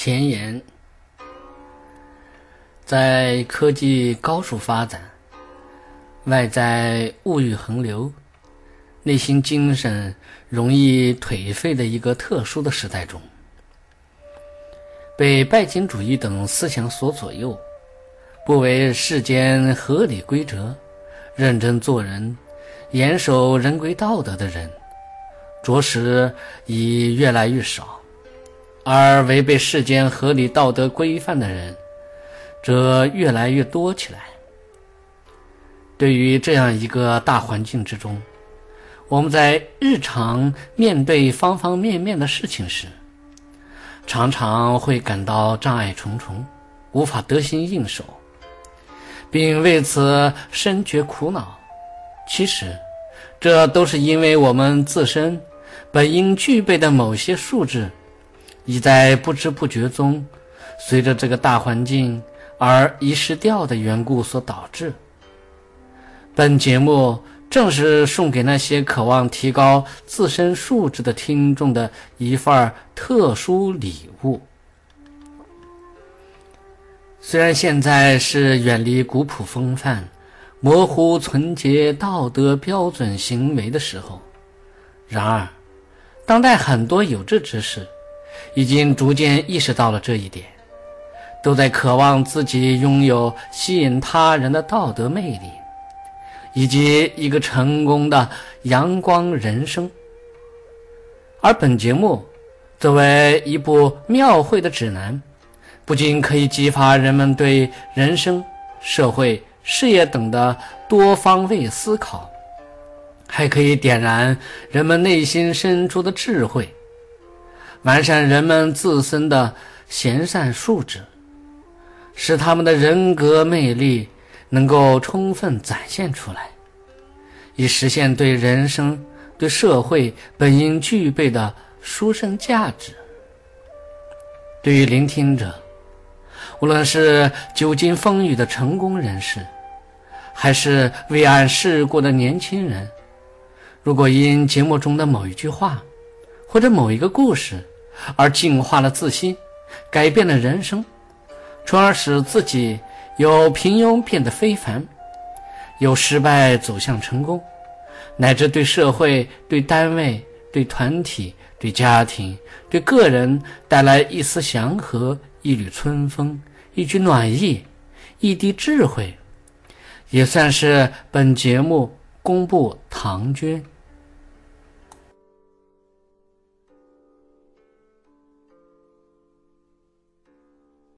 前言：在科技高速发展、外在物欲横流、内心精神容易颓废的一个特殊的时代中，被拜金主义等思想所左右，不为世间合理规则、认真做人、严守人规道德的人，着实已越来越少。而违背世间合理道德规范的人，则越来越多起来。对于这样一个大环境之中，我们在日常面对方方面面的事情时，常常会感到障碍重重，无法得心应手，并为此深觉苦恼。其实，这都是因为我们自身本应具备的某些素质。已在不知不觉中，随着这个大环境而遗失掉的缘故所导致。本节目正是送给那些渴望提高自身素质的听众的一份特殊礼物。虽然现在是远离古朴风范、模糊纯洁道德标准行为的时候，然而，当代很多有志之士。已经逐渐意识到了这一点，都在渴望自己拥有吸引他人的道德魅力，以及一个成功的阳光人生。而本节目作为一部庙会的指南，不仅可以激发人们对人生、社会、事业等的多方位思考，还可以点燃人们内心深处的智慧。完善人们自身的贤善素质，使他们的人格魅力能够充分展现出来，以实现对人生、对社会本应具备的殊胜价值。对于聆听者，无论是久经风雨的成功人士，还是未谙世故的年轻人，如果因节目中的某一句话，或者某一个故事，而净化了自心，改变了人生，从而使自己由平庸变得非凡，由失败走向成功，乃至对社会、对单位、对团体、对家庭、对个人带来一丝祥和、一缕春风、一句暖意、一滴智慧，也算是本节目公布唐捐。